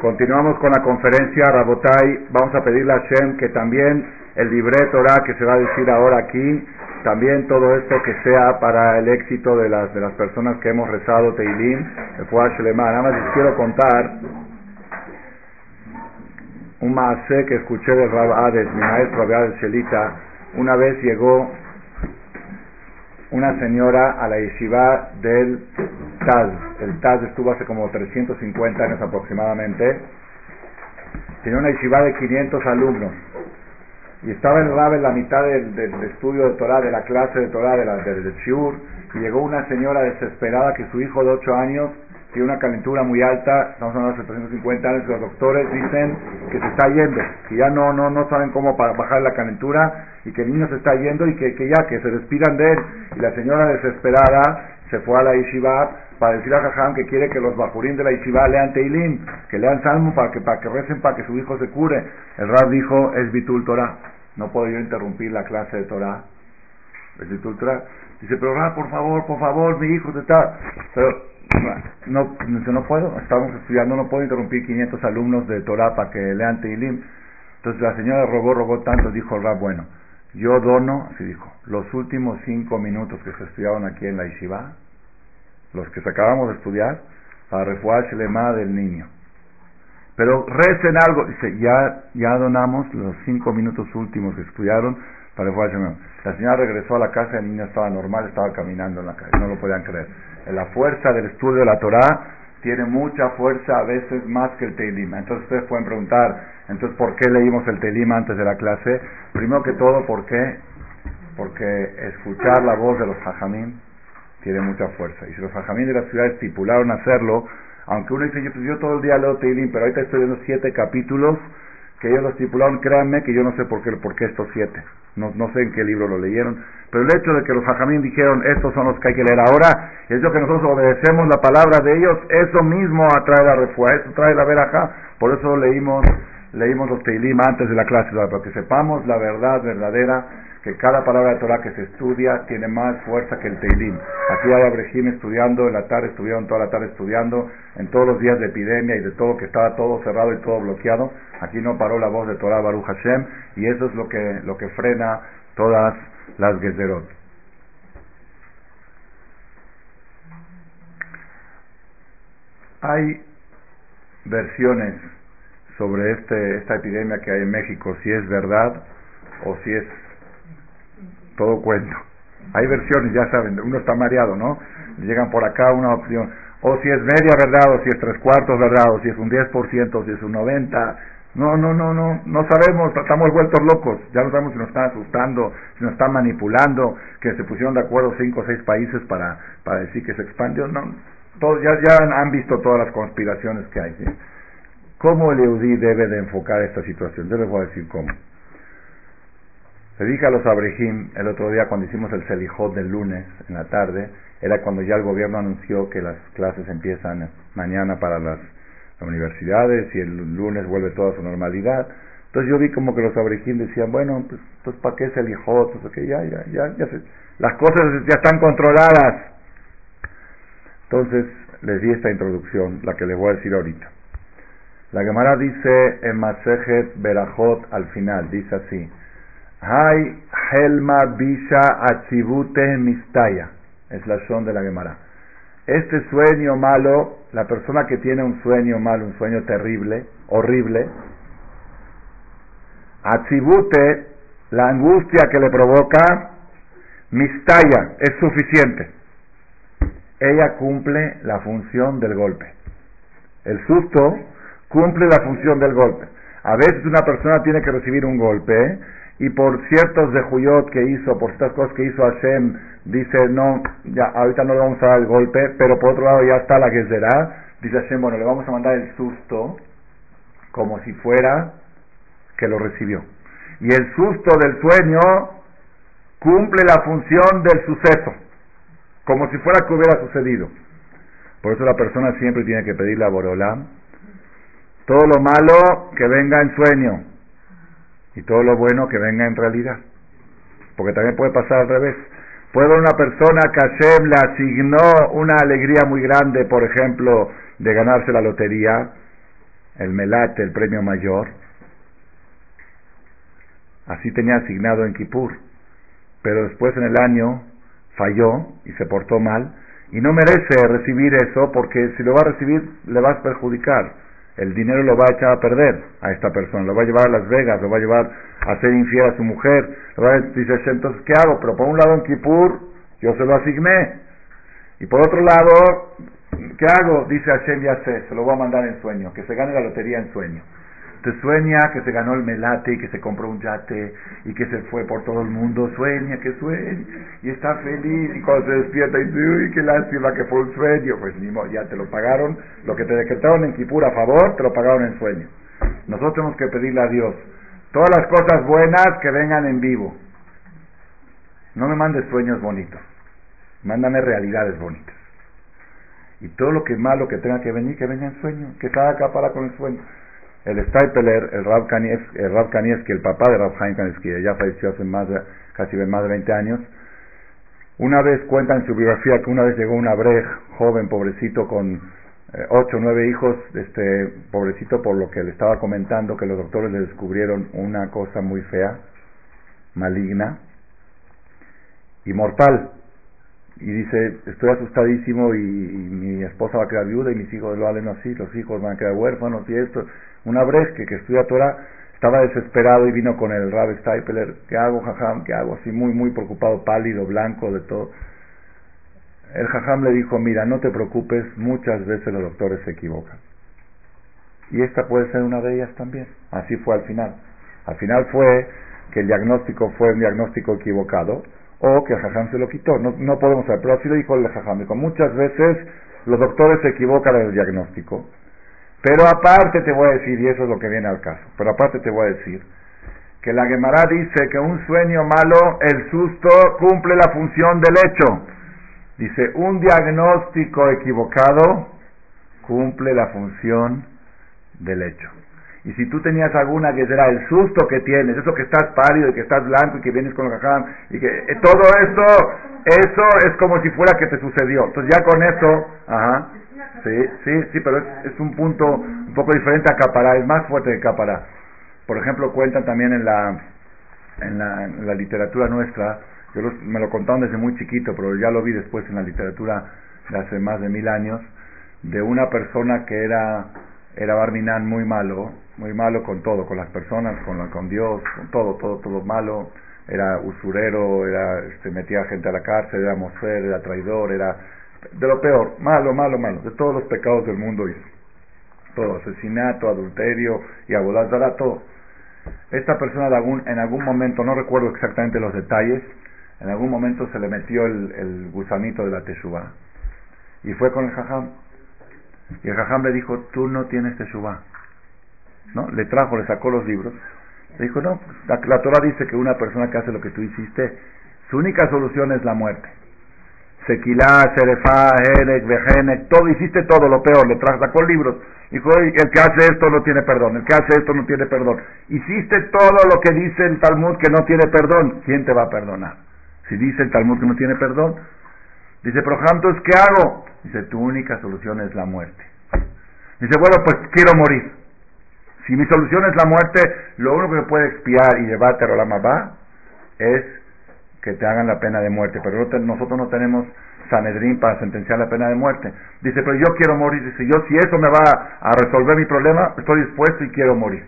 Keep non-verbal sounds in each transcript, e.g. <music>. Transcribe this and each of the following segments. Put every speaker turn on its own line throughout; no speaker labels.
Continuamos con la conferencia Rabotai. Vamos a pedirle a Shem que también el libre Torah que se va a decir ahora aquí, también todo esto que sea para el éxito de las, de las personas que hemos rezado Teilim, el Fuash Nada más les quiero contar un maase que escuché de Rab mi maestro Abad Shelita. Una vez llegó una señora a la yeshiva del Taz. El Taz estuvo hace como 350 años aproximadamente. Tenía una yeshiva de 500 alumnos. Y estaba el Rab en la mitad del, estudio de Torah, de la clase de Torah, de la, del, del Shiur, y llegó una señora desesperada que su hijo de 8 años tiene una calentura muy alta, estamos hablando de 750 años, los doctores dicen que se está yendo, que ya no, no, no saben cómo bajar la calentura y que el niño se está yendo y que, que ya, que se despidan de él. Y la señora desesperada se fue a la yeshiva para decir a Jajam que quiere que los bajurín de la yeshiva lean Teilim, que lean Salmo para que, para que recen, para que su hijo se cure. El Rab dijo, es Bitul Torah, no puedo yo interrumpir la clase de Torah. Es Bitul Torah. Dice, pero Rab, por favor, por favor, mi hijo está... Pero no, no puedo, estamos estudiando, no puedo interrumpir 500 alumnos de Torah para que lean Teilim. Entonces la señora rogó, rogó tanto, dijo el bueno, yo dono, así dijo, los últimos cinco minutos que se estudiaron aquí en la Yeshiva, los que acabamos de estudiar, para refugiar lema del niño. Pero recen algo, dice, ya, ya donamos los cinco minutos últimos que estudiaron La señora regresó a la casa, el niño estaba normal, estaba caminando en la calle, no lo podían creer la fuerza del estudio de la Torah tiene mucha fuerza, a veces más que el Teilim. Entonces ustedes pueden preguntar, entonces, ¿por qué leímos el Teilim antes de la clase? Primero que todo, ¿por qué? Porque escuchar la voz de los Jajamín tiene mucha fuerza. Y si los Jajamín de la ciudad estipularon hacerlo, aunque uno dice, yo, pues todo el día leo Teilim, pero ahorita estoy viendo siete capítulos que ellos lo estipularon, créanme que yo no sé por qué, por qué estos siete. No, no sé en qué libro lo leyeron, pero el hecho de que los hajamín dijeron, estos son los que hay que leer ahora, es lo que nosotros obedecemos la palabra de ellos, eso mismo atrae la refuerza, eso trae la verajá, por eso leímos, leímos los teilim antes de la clase, para que sepamos la verdad verdadera, que cada palabra de Torah que se estudia tiene más fuerza que el teilim. Aquí hay abrejim estudiando, en la tarde estuvieron toda la tarde estudiando, en todos los días de epidemia y de todo que estaba todo cerrado y todo bloqueado, aquí no paró la voz de Torah Baruch Hashem, y eso es lo que, lo que frena todas las Gezerot. Hay versiones sobre este, esta epidemia que hay en México, si es verdad o si es todo cuento. Hay versiones, ya saben, uno está mareado, ¿no? Llegan por acá una opción, o si es media verdad, o si es tres cuartos verdad, o si es un 10%, o si es un 90%, no, no, no, no, no sabemos, estamos vueltos locos, ya no sabemos si nos están asustando, si nos están manipulando, que se pusieron de acuerdo cinco o seis países para, para decir que se expandió, no, todos, ya, ya han visto todas las conspiraciones que hay. ¿Cómo el EUDI debe de enfocar esta situación? Yo les voy a decir cómo. Se dije a los abrejim el otro día cuando hicimos el Selijot del lunes en la tarde, era cuando ya el gobierno anunció que las clases empiezan mañana para las universidades y el lunes vuelve toda su normalidad. Entonces yo vi como que los abrejim decían, bueno, pues, pues ¿para qué el hijo? Pues, ya, ya, ya, ya las cosas ya están controladas. Entonces les di esta introducción, la que les voy a decir ahorita. La Gemara dice en Masejet Berajot al final, dice así, Hay Helma Bisha Achibute Mistaya, es la son de la Gemara. Este sueño malo, la persona que tiene un sueño malo, un sueño terrible, horrible, atribute la angustia que le provoca, mistalla, es suficiente. Ella cumple la función del golpe. El susto cumple la función del golpe. A veces una persona tiene que recibir un golpe y por ciertos de Juyot que hizo, por ciertas cosas que hizo Hashem, dice, no, ya ahorita no le vamos a dar el golpe, pero por otro lado ya está la Gezerá, dice Hashem, bueno, le vamos a mandar el susto como si fuera que lo recibió. Y el susto del sueño cumple la función del suceso, como si fuera que hubiera sucedido. Por eso la persona siempre tiene que pedirle a Borolam todo lo malo que venga en sueño y todo lo bueno que venga en realidad. Porque también puede pasar al revés. Puede una persona que Hashem le asignó una alegría muy grande, por ejemplo, de ganarse la lotería, el melate, el premio mayor, así tenía asignado en Kippur, pero después en el año falló y se portó mal, y no merece recibir eso porque si lo va a recibir le vas a perjudicar. El dinero lo va a echar a perder a esta persona, lo va a llevar a Las Vegas, lo va a llevar a ser infiel a su mujer. Lo va a decir, entonces, ¿qué hago? Pero por un lado en Kippur yo se lo asigné. Y por otro lado, ¿qué hago? Dice Hashem, ya sé, se lo voy a mandar en sueño, que se gane la lotería en sueño te sueña que se ganó el melate y que se compró un yate y que se fue por todo el mundo, sueña que sueña y está feliz y cuando se despierta y dice, uy, qué lástima que fue un sueño, pues ni ya te lo pagaron, lo que te decretaron en Kipur a favor, te lo pagaron en sueño. Nosotros tenemos que pedirle a Dios todas las cosas buenas que vengan en vivo. No me mandes sueños bonitos, mándame realidades bonitas. Y todo lo que malo que tenga que venir, que venga en sueño, que cada acá para con el sueño el Staipeler, el Rab Kanievski, el, Rab el papá de Rab Haim Kanievski, ya falleció hace más casi más de 20 años, una vez cuenta en su biografía que una vez llegó un abrej, joven, pobrecito, con eh, ocho o nueve hijos, este pobrecito por lo que le estaba comentando, que los doctores le descubrieron una cosa muy fea, maligna y mortal. Y dice, estoy asustadísimo y, mi esposa va a quedar viuda y mis hijos lo valen así, los hijos van a quedar huérfanos y esto. Una Bresque que estudia Torah estaba desesperado y vino con el Rab Steipeler, ¿qué hago, jajam? ¿Qué hago? Así muy, muy preocupado, pálido, blanco, de todo. El jajam le dijo, mira, no te preocupes, muchas veces los doctores se equivocan. Y esta puede ser una de ellas también. Así fue al final. Al final fue que el diagnóstico fue un diagnóstico equivocado o que el jajam se lo quitó. No, no podemos saber, pero así lo dijo el jajam. Dijo, muchas veces los doctores se equivocan en el diagnóstico pero aparte te voy a decir, y eso es lo que viene al caso, pero aparte te voy a decir que la Gemara dice que un sueño malo, el susto cumple la función del hecho. Dice, un diagnóstico equivocado cumple la función del hecho. Y si tú tenías alguna que será el susto que tienes, eso que estás pálido y que estás blanco y que vienes con el jajam y que eh, todo esto, eso es como si fuera que te sucedió. Entonces ya con eso, ajá, Sí, sí, sí, pero es, un punto un poco diferente a Capará, es más fuerte que Capará. Por ejemplo, cuentan también en la, en la, literatura nuestra, yo me lo contaron desde muy chiquito, pero ya lo vi después en la literatura de hace más de mil años, de una persona que era, era Barminan muy malo, muy malo con todo, con las personas, con, con Dios, con todo, todo, todo malo, era usurero, era, este, metía gente a la cárcel, era mosfer, era traidor, era de lo peor, malo, malo, malo, de todos los pecados del mundo hizo. Todo, asesinato, adulterio y abodazara, todo. Esta persona en algún momento, no recuerdo exactamente los detalles, en algún momento se le metió el, gusanito de la teshuva y fue con el jajam. Y el jajam le dijo, tú no tienes teshuva. ¿No? Le trajo, le sacó los libros. Le dijo, no, la, la Torah dice que una persona que hace lo que tú hiciste, su única solución es la muerte. Sequilá, Serefá, Herek, Vejenek, todo, hiciste todo lo peor, le sacó libros. Dijo, el que hace esto no tiene perdón, el que hace esto no tiene perdón. Hiciste todo lo que dice el Talmud que no tiene perdón, ¿quién te va a perdonar? Si dice el Talmud que no tiene perdón, dice, pero ¿qué hago? Dice, tu única solución es la muerte. Dice, bueno, pues quiero morir. Si mi solución es la muerte, lo único que puede expiar y llevarte a la mamá es que te hagan la pena de muerte, pero nosotros no tenemos Sanedrín para sentenciar la pena de muerte. Dice, pero yo quiero morir. Dice, yo si eso me va a resolver mi problema, estoy dispuesto y quiero morir.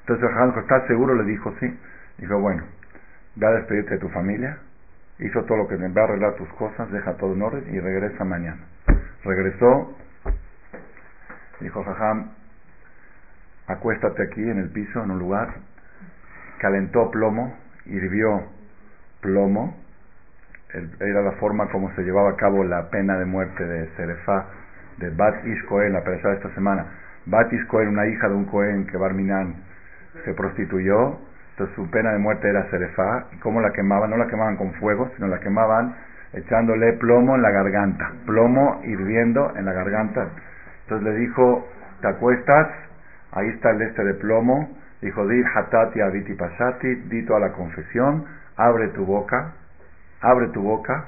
Entonces el ¿estás seguro? Le dijo, sí. Dijo, bueno, ve a despedirte de tu familia, hizo todo lo que me va a arreglar tus cosas, deja todo en orden y regresa mañana. Regresó, dijo Jajam, acuéstate aquí en el piso, en un lugar, calentó plomo, hirvió plomo, era la forma como se llevaba a cabo la pena de muerte de Serefá, de Bat Ish la persona de esta semana. Bat Ish una hija de un Cohen que Barminan se prostituyó, entonces su pena de muerte era Serefá, y cómo la quemaban, no la quemaban con fuego, sino la quemaban echándole plomo en la garganta, plomo hirviendo en la garganta. Entonces le dijo, te acuestas, ahí está el este de plomo, dijo, di hatati aviti pasati, di toda la confesión, abre tu boca, abre tu boca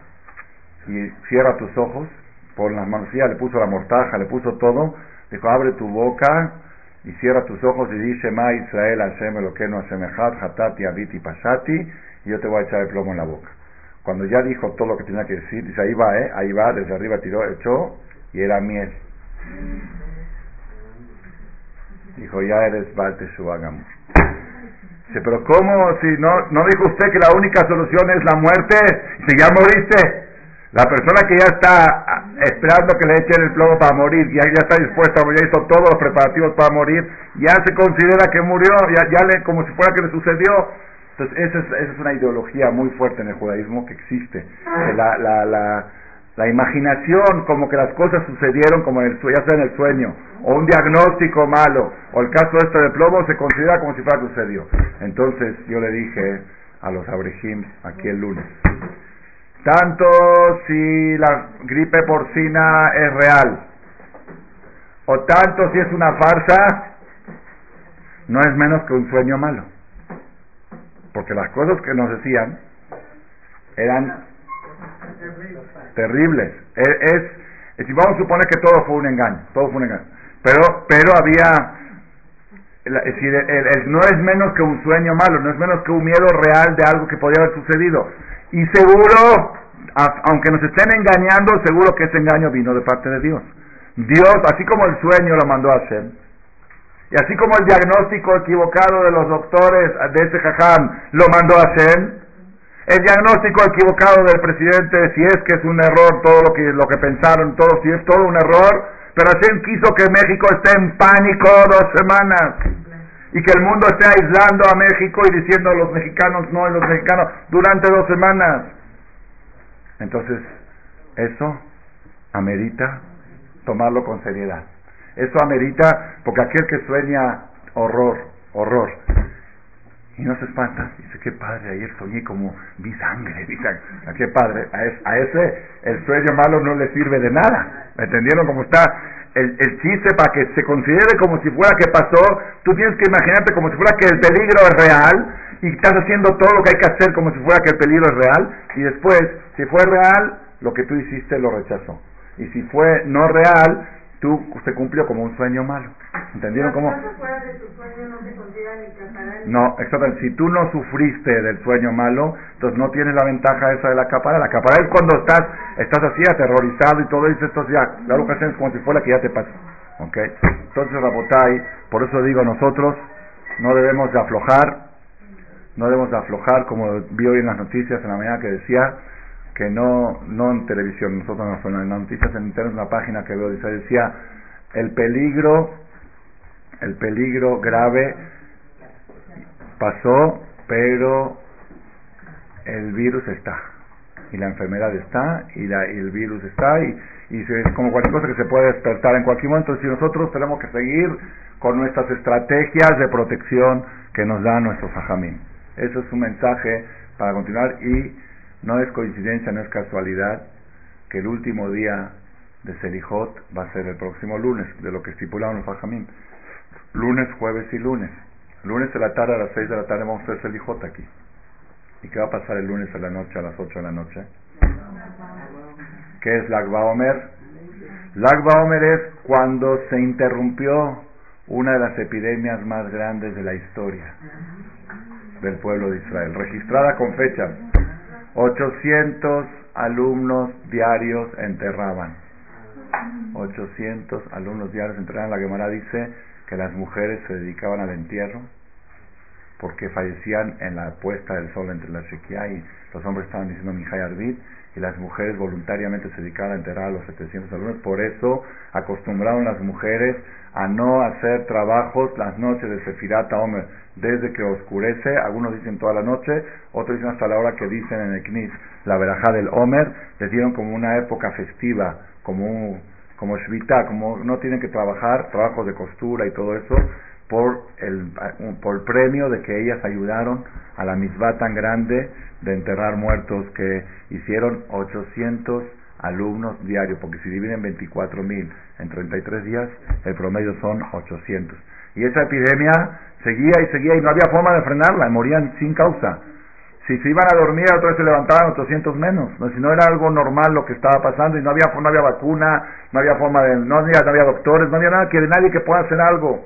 y cierra tus ojos por las manos, le puso la mortaja, le puso todo, dijo, abre tu boca y cierra tus ojos y dice, Ma Israel Hashem no Hashem Echad, Hatati, Abiti, Pasati, y yo te voy a echar el plomo en la boca. Cuando ya dijo todo lo que tenía que decir, dice, ahí va, eh, ahí va, desde arriba tiró, echó, y era miel. Dijo, ya eres Balte Shuagam. Dice, pero ¿cómo? Si no, no dijo usted que la única solución es la muerte, si ya moriste. La persona que ya está ah, esperando que le echen el plomo para morir, ya, ya está dispuesta, ya hizo todos los preparativos para morir, ya se considera que murió, ya, ya le, como si fuera que le sucedió. Entonces, esa es, esa es una ideología muy fuerte en el judaísmo que existe. La, la, la, la imaginación, como que las cosas sucedieron como en el, ya sea en el sueño, o un diagnóstico malo, o el caso este de plomo, se considera como si fuera sucedió. Entonces, yo le dije a los abrejims aquí el lunes, tanto si la gripe porcina es real, o tanto si es una farsa, no es menos que un sueño malo. Porque las cosas que nos decían eran terribles. Es, si vamos a suponer que todo fue un engaño, todo fue un engaño. Pero, pero había, es decir, no es menos que un sueño malo, no es menos que un miedo real de algo que podía haber sucedido. Y seguro, aunque nos estén engañando, seguro que ese engaño vino de parte de Dios. Dios, así como el sueño lo mandó a hacer, y así como el diagnóstico equivocado de los doctores de ese jajam lo mandó a hacer, el diagnóstico equivocado del presidente, si es que es un error todo lo que, lo que pensaron, todo, si es todo un error, pero Hashem quiso que México esté en pánico dos semanas y que el mundo esté aislando a México y diciendo a los mexicanos no, a los mexicanos durante dos semanas. Entonces, eso amerita tomarlo con seriedad. Eso amerita, porque aquel que sueña horror, horror, y no se espanta, dice, qué padre, ayer soñé como vi sangre. <laughs> ¿A qué padre? A, ese el sueño malo no le sirve de nada. ¿Me entendieron cómo está? El, el chiste para que se considere como si fuera que pasó, tú tienes que imaginarte como si fuera que el peligro es real y estás haciendo todo lo que hay que hacer como si fuera que el peligro es real y después, si fue real, lo que tú hiciste lo rechazó. Y si fue no real, tú se cumplió como un sueño malo. ¿Entendieron cómo? No, exactamente. Si tú no sufriste del sueño malo, entonces no tienes la ventaja esa de la capara. La capara es cuando estás, estás así aterrorizado y todo eso, entonces ya, la ocasión es como si fuera que ya te pasó. ¿Ok? Entonces, Rabotai, por eso digo, nosotros no debemos de aflojar, no debemos de aflojar, como vi hoy en las noticias en la mañana que decía, que no, no en televisión, nosotros no, en las noticias en internet, una página que veo, dice, decía, el peligro, el peligro grave pasó, pero el virus está, y la enfermedad está, y, la, y el virus está, y, y es como cualquier cosa que se puede despertar en cualquier momento, si nosotros tenemos que seguir con nuestras estrategias de protección que nos da nuestro Fajamín. Eso es un mensaje para continuar y no es coincidencia, no es casualidad que el último día de Selijot va a ser el próximo lunes, de lo que estipularon los Fajamín. Lunes, jueves y lunes. Lunes de la tarde a las 6 de la tarde vamos a hacer Selijot aquí. ¿Y qué va a pasar el lunes a la noche, a las 8 de la noche? ¿Qué es Lagba Omer? Lagba Omer es cuando se interrumpió una de las epidemias más grandes de la historia del pueblo de Israel, registrada con fechas 800 alumnos diarios enterraban. 800 alumnos diarios enterraban. La Gemara dice que las mujeres se dedicaban al entierro porque fallecían en la puesta del sol entre la Shekia y los hombres estaban diciendo Mijay Arbit y las mujeres voluntariamente se dedicaban a enterrar a los 700 alumnos. Por eso acostumbraron las mujeres a no hacer trabajos las noches de Sefirata Omer desde que oscurece, algunos dicen toda la noche, otros dicen hasta la hora que dicen en el Knis la verajá del Omer, les dieron como una época festiva, como un, como Shvita, como no tienen que trabajar, trabajos de costura y todo eso, por el, por el premio de que ellas ayudaron a la misma tan grande de enterrar muertos que hicieron 800 alumnos diarios, porque si dividen 24 mil en 33 días, el promedio son 800. Y esa epidemia seguía y seguía y no había forma de frenarla, morían sin causa. Si se iban a dormir, otra vez se levantaban 800 menos. Si no era algo normal lo que estaba pasando y no había, no había vacuna, no había forma de, no había, no había doctores, no había nada que nadie que pueda hacer algo.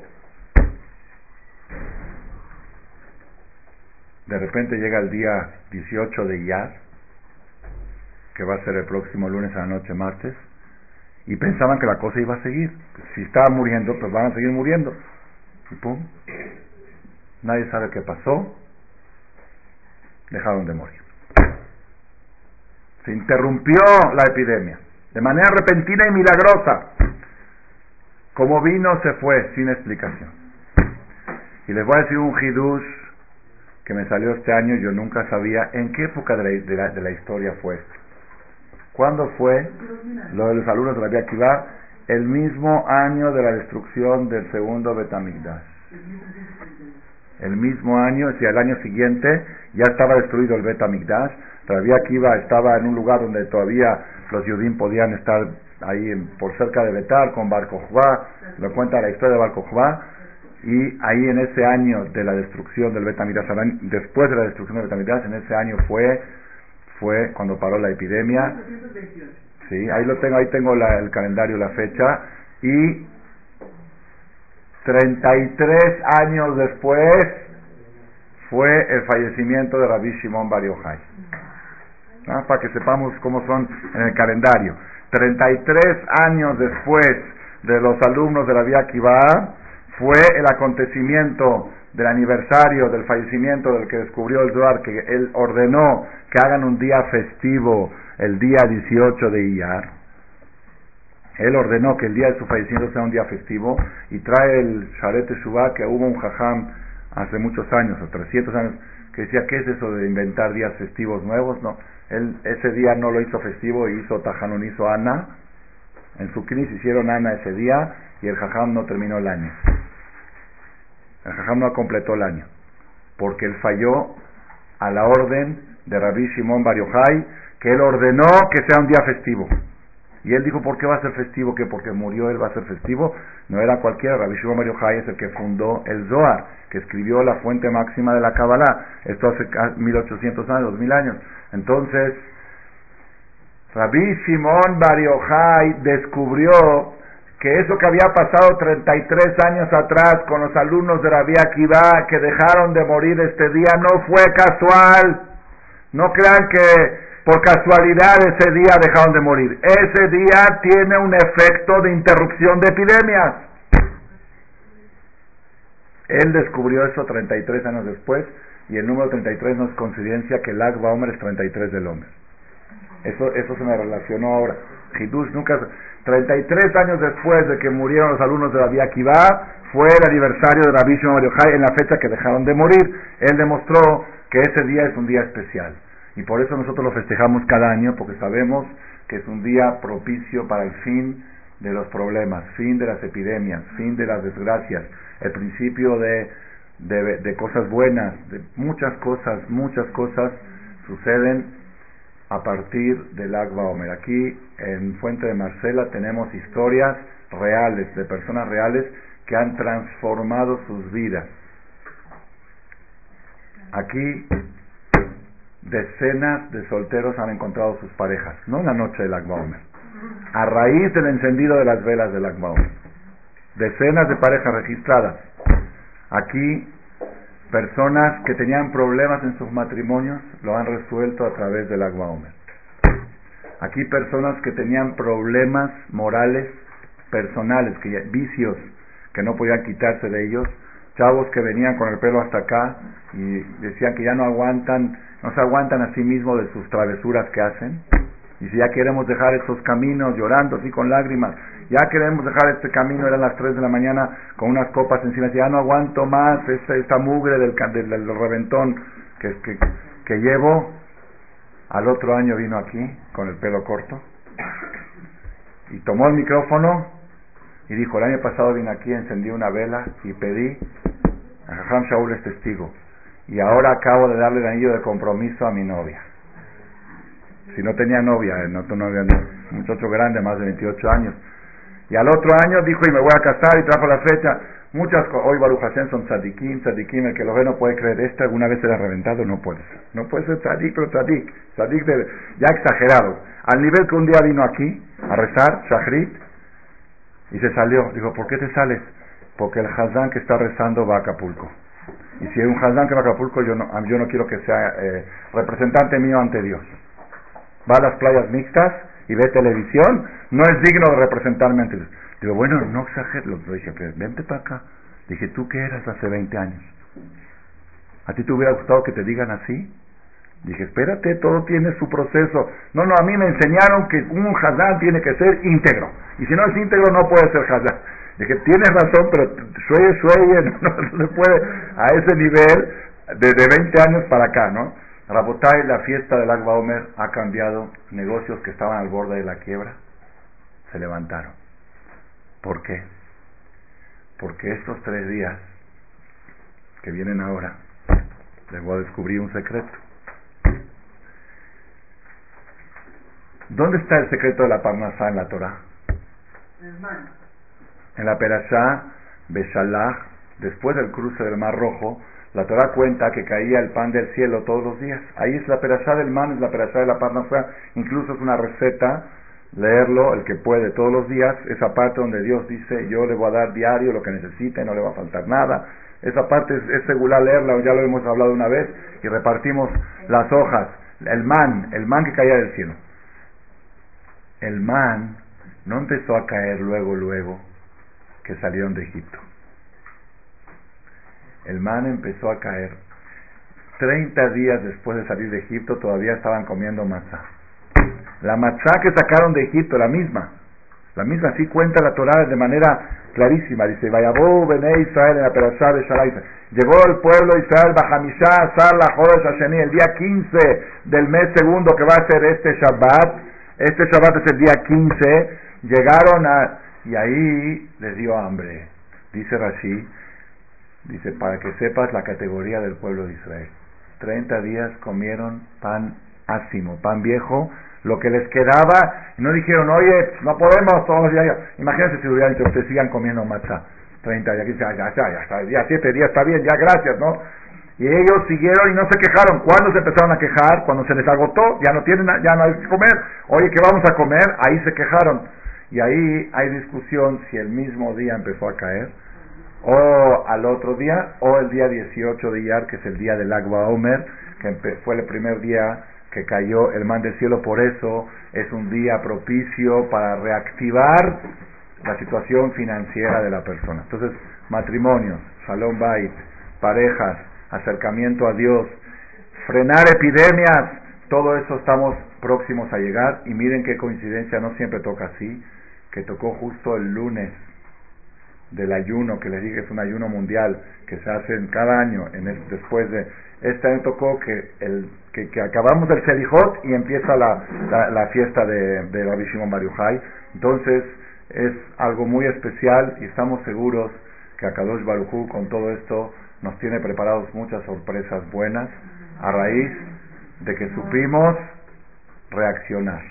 De repente llega el día 18 de Iyar, que va a ser el próximo lunes a la noche, martes, y pensaban que la cosa iba a seguir. Si estaba muriendo, pues van a seguir muriendo. Y pum, nadie sabe qué pasó, dejaron de morir. Se interrumpió la epidemia de manera repentina y milagrosa. Como vino, se fue sin explicación. Y les voy a decir un hidush que me salió este año, yo nunca sabía en qué época de la, de la, historia fue esto. ¿Cuándo fue lo de los alumnos de la Vía Kiva? El mismo año de la destrucción del segundo Betamigdash el mismo año, decir, el año siguiente, ya estaba destruido el Bet Amigdash. Todavía Akiva estaba en un lugar donde todavía los Yudim podían estar ahí por cerca de Betar con Bar lo cuenta la historia de Bar y ahí en ese año de la destrucción del Bet después de la destrucción del Bet en ese año fue, fue cuando paró la epidemia. Sí, ahí lo tengo, ahí tengo el calendario, la fecha, y 33 años después fue el fallecimiento de Rabbi Shimon Bar Yochai. Para que sepamos cómo son en el calendario. 33 años después de los alumnos de la Vía Kiva fue el acontecimiento del aniversario del fallecimiento del que descubrió el Zohar, que él ordenó que hagan un día festivo el día 18 de Iyar. Él ordenó que el día de su fallecimiento sea un día festivo y trae el Sharet Shubá que hubo un jajam hace muchos años, o 300 años, que decía, ¿qué es eso de inventar días festivos nuevos? No, él ese día no lo hizo festivo hizo Tajanón, hizo Ana. En su knis hicieron Ana ese día y el jajam no terminó el año. El jajam no completó el año, porque él falló a la orden de Rabbi Shimon Bar que él ordenó que sea un día festivo. Y él dijo, ¿por qué va a ser festivo? ¿Que porque murió él va a ser festivo? No era cualquiera, Rabbi Shimon Mario es el que fundó el Zohar, que escribió la fuente máxima de la Kabbalah. Esto hace 1800 años, 2000 años. Entonces, Rabbi Shimon Bar descubrió que eso que había pasado 33 años atrás con los alumnos de Rabbi Akiva que dejaron de morir este día no fue casual. No crean que por casualidad ese día dejaron de morir. Ese día tiene un efecto de interrupción de epidemias. Él descubrió eso 33 años después y el número 33 no es coincidencia que el Agba Omer es 33 del hombre. Eso, eso se me relacionó ahora. Hidush nunca... 33 años después de que murieron los alumnos de la Vía Kivá, fue el aniversario de Rabbi Shimon en la fecha que dejaron de morir. Él demostró que ese día es un día especial. Y por eso nosotros lo festejamos cada año, porque sabemos que es un día propicio para el fin de los problemas, fin de las epidemias, fin de las desgracias, el principio de, de, cosas buenas, de muchas cosas, muchas cosas suceden a partir del Agba Omer. Aquí en Fuente de Marcela tenemos historias reales, de personas reales que han transformado sus vidas. Aquí decenas de solteros han encontrado sus parejas, no en la noche del Akba a raíz del encendido de las velas del Akba Decenas de parejas registradas. Aquí, personas que tenían problemas en sus matrimonios lo han resuelto a través del Akba Aquí, personas que tenían problemas morales, personales, que vicios que no podían quitarse de ellos, chavos que venían con el pelo hasta acá y decían que ya no aguantan no se aguantan a sí mismos de sus travesuras que hacen. Y si ya queremos dejar estos caminos llorando así con lágrimas, ya queremos dejar este camino, eran las 3 de la mañana con unas copas encima, ya no aguanto más esta, mugre del, del, reventón que, llevo. Al otro año vino aquí con el pelo corto y tomó el micrófono y dijo, el año pasado vine aquí, encendí una vela y pedí, a Shaul es testigo, y ahora acabo de darle el anillo de compromiso a mi novia. Si no tenía novia, eh, no tu novia, un muchacho grande, más de 28 años. Y al otro año dijo, y me voy a casar, y trajo la fecha. Muchas hoy Baruch Hashem son tzadikim, tzadikim, el que lo ve no puede creer, ¿este alguna vez será reventado? No puede ser. No puede ser tzadik, pero tzadik, tzadik ya exagerado. Al nivel que un día vino aquí a rezar, Shahrit, y se salió. Dijo, ¿por qué te sales? Porque el Hazán que está rezando va a Acapulco. Y si hay un Hazán que va a Acapulco, yo no, yo no quiero que sea eh, representante mío ante Dios. Va a las playas mixtas y ve televisión, no es digno de representarme ante Dios. Digo, bueno, no exageres. Lo dije, pero vente para acá. Dije, ¿tú qué eras hace 20 años? ¿A ti te hubiera gustado que te digan así? Dije, espérate, todo tiene su proceso. No, no, a mí me enseñaron que un hazán tiene que ser íntegro. Y si no es íntegro, no puede ser hazán. Dije, tienes razón, pero sueye, sueye, <laughs> no, se puede a ese nivel desde 20 años para acá, ¿no? Rabotay, la fiesta del Agba Omer ha cambiado negocios que estaban al borde de la quiebra, se levantaron. ¿Por qué? Porque estos tres días que vienen ahora, les voy a descubrir un secreto. ¿Dónde está el secreto de la parnasá en la Torah? En la Perashá, Beshalach, después del cruce del Mar Rojo, la Torah cuenta que caía el pan del cielo todos los días. Ahí es la Perashá del man, es la Perashá de la parnasá. Incluso es una receta leerlo, el que puede todos los días, esa parte donde Dios dice, yo le voy a dar diario lo que necesite, no le va a faltar nada. Esa parte es, es leerla, ya lo hemos hablado una vez, y repartimos las hojas, el man, el man que caía del cielo. El man no empezó a caer luego, luego que salieron de Egipto. El man empezó a caer. Treinta días después de salir de Egipto todavía estaban comiendo masa la matzá que sacaron de Egipto, la misma. La misma, así cuenta la Torah de manera clarísima. Dice, Vayabó Bene Israel en la Perashá de. Llegó el pueblo de Israel, Bajamishá, Sar, la Jodesh Hasheni, el día 15 del mes segundo que va a ser este Shabbat. Este Shabbat es el día 15. Llegaron a... Y ahí les dio hambre. Dice Rashi, dice, para que sepas la categoría del pueblo de Israel. 30 días comieron pan ácimo, pan viejo, lo que les quedaba, y no dijeron, oye, no podemos todos ya, Imagínense si hubieran dicho, ustedes sigan comiendo matzá. 30 días, ya, ya, ya, ya, ya 7 días está bien, ya gracias, ¿no? Y ellos siguieron y no se quejaron. ¿Cuándo se empezaron a quejar? Cuando se les agotó, ya no tienen, ya no hay que comer. Oye, ¿qué vamos a comer? Ahí se quejaron. Y ahí hay discusión si el mismo día empezó a caer, o al otro día, o el día 18 de Iyar, que es el día del Agua Omer, que fue el primer día que cayó el man del cielo, por eso es un día propicio para reactivar la situación financiera de la persona. Entonces, matrimonios, salón bait, parejas, acercamiento a Dios, frenar epidemias, todo eso estamos próximos a llegar y miren qué coincidencia, no siempre toca así, que tocó justo el lunes del ayuno, que les dije es un ayuno mundial que se hace cada año en después de este año tocó que el que, acabamos el Selijot y empieza la, la, fiesta de, de Rabbi Shimon Entonces es algo muy especial y estamos seguros que Akadosh Barujú con todo esto nos tiene preparados muchas sorpresas buenas a raíz de que supimos reaccionar.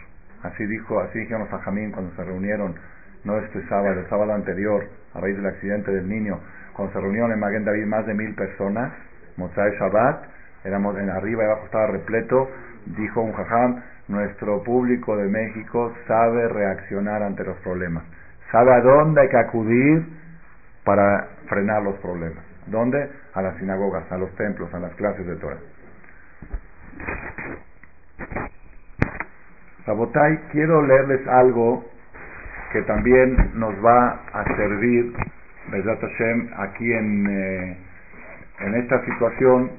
Así dijo, así dijeron los Sajamín cuando se reunieron, no este sábado, el sábado anterior, a raíz del accidente del niño, cuando se reunieron en Maguen David más de mil personas, Mosai Shabbat, éramos en arriba y abajo estaba repleto, dijo un jajam, nuestro público de México sabe reaccionar ante los problemas, sabe a dónde hay que acudir para frenar los problemas. ¿Dónde? A las sinagogas, a los templos, a las clases de Torah. Sabotai, quiero leerles algo que también nos va a servir, Hashem, aquí en, eh, en esta situación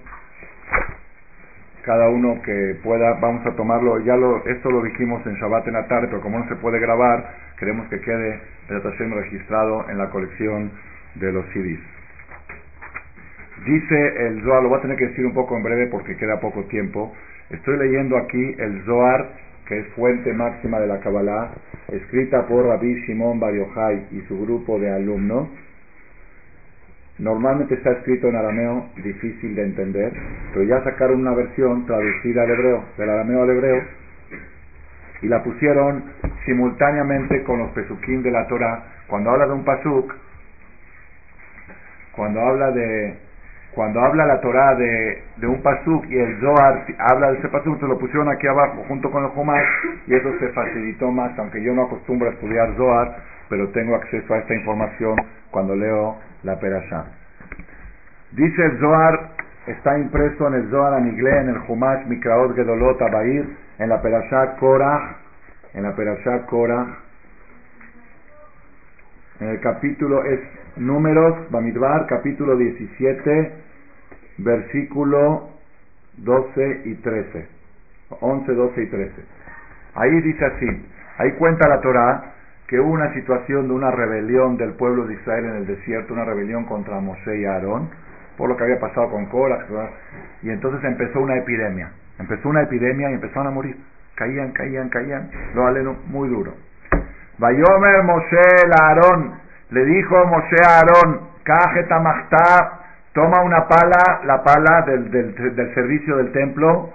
cada uno que pueda, vamos a tomarlo, ya lo, esto lo dijimos en Shabbat en la tarde, pero como no se puede grabar, queremos que quede el registrado en la colección de los CDs. Dice el Zohar, lo voy a tener que decir un poco en breve porque queda poco tiempo. Estoy leyendo aquí el Zohar, que es fuente máxima de la Kabbalah, escrita por Rabbi Shimon Bar Yochai y su grupo de alumnos Normalmente está escrito en arameo, difícil de entender, pero ya sacaron una versión traducida al hebreo, del arameo al hebreo, y la pusieron simultáneamente con los pesukim de la Torah. Cuando habla de un pasuk, cuando habla de cuando habla la Torah de, de un pasuk y el Zohar habla de ese pasuk, se lo pusieron aquí abajo junto con el Jumash y eso se facilitó más, aunque yo no acostumbro a estudiar Zohar, pero tengo acceso a esta información cuando leo la Perashá. Dice el Zohar, está impreso en el Zohar Anigle, en el Jumash Mikraot Gedolot Abair, en la Perashá Korah, en la Perashá Korah, en el capítulo es Números, Bamidbar, capítulo 17, versículo 12 y 13. 11, 12 y 13. Ahí dice así, ahí cuenta la Torah que hubo una situación de una rebelión del pueblo de Israel en el desierto, una rebelión contra Mosé y Aarón, por lo que había pasado con Cora, y entonces empezó una epidemia. Empezó una epidemia y empezaron a morir. Caían, caían, caían. Lo aleno muy duro. Vayomer Moshe Aarón, le dijo Moshe a Aarón, toma una pala, la pala del, del, servicio del templo,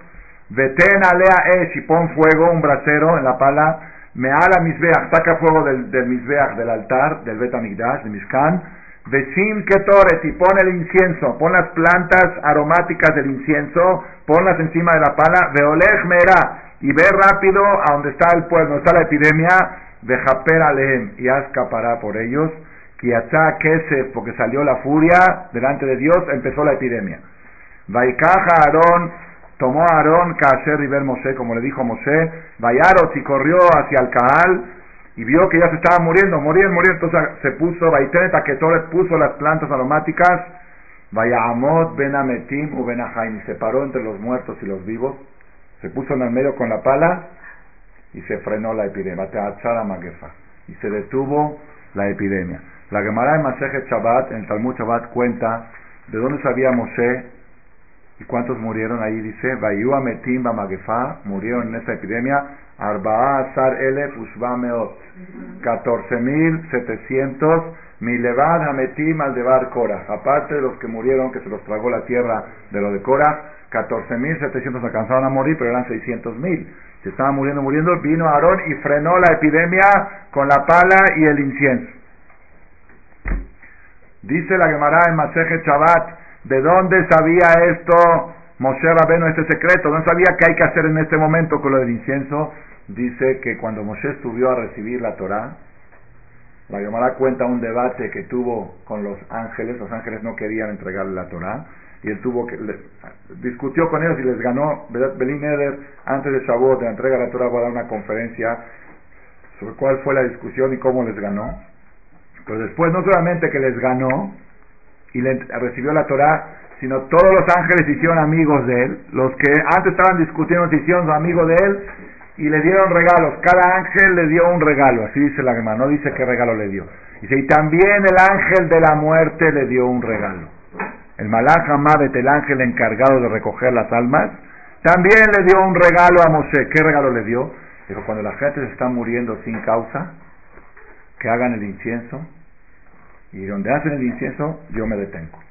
veten alea esh y pon fuego, un brasero en la pala, me ala misbeach, saca fuego del, del misbeach, del altar, del betamigdash, de Mishkan, Vesim ketoret y pon el incienso, pon las plantas aromáticas del incienso, ponlas encima de la pala, veolej mera, y ve rápido a donde está el pueblo, está la epidemia, vejaper alehem, y haz por ellos, kiatza kesef, porque salió la furia delante de Dios, empezó la epidemia. Vaikaja Aarón, tomó a Aarón, Kasher River Mosé, como le dijo Mosé, Vayaros y corrió hacia el y vio que ya se estaba muriendo, morían, morían, entonces se puso, Vaitenet le puso las plantas aromáticas, Vayamot Ben Ametim u Ben y se paró entre los muertos y los vivos, se puso en el medio con la pala y se frenó la epidemia, y se detuvo la epidemia. La Gemara en Masejet Shabbat, en el Talmud Shabbat, cuenta de dónde sabía Moshe y cuántos murieron. Ahí dice, Vayu Ametim Magefa, murieron en esta epidemia, Arba'a Asar Elef Ushba Meot, 14.700, Milevad Hametim Aldebar Korah, aparte de los que murieron, que se los tragó la tierra de lo de Korah, 14.700 alcanzaron a morir, pero eran 600.000. Se estaban muriendo, muriendo. Vino Aarón y frenó la epidemia con la pala y el incienso. Dice la Gemara en Maseje Chabat, ¿de dónde sabía esto Moshe Rabeno, este secreto? ¿No sabía qué hay que hacer en este momento con lo del incienso? Dice que cuando Moshe subió a recibir la Torah, la Gemara cuenta un debate que tuvo con los ángeles, los ángeles no querían entregarle la Torah, y él tuvo que, discutió con ellos y les ganó, Belín Eder, antes de Shavuot, de la entrega de la Torah, va a dar una conferencia sobre cuál fue la discusión y cómo les ganó. Pero después no solamente que les ganó y recibió la Torah, sino todos los ángeles hicieron amigos de él. Los que antes estaban discutiendo hicieron amigos de él y le dieron regalos. Cada ángel le dio un regalo, así dice la hermana, no dice qué regalo le dio. Y también el ángel de la muerte le dio un regalo. El Malach Hamadet, el ángel encargado de recoger las almas, también le dio un regalo a Moshe. ¿Qué regalo le dio? Dijo, cuando la gente se está muriendo sin causa, que hagan el incienso y donde hacen el incienso yo me detengo.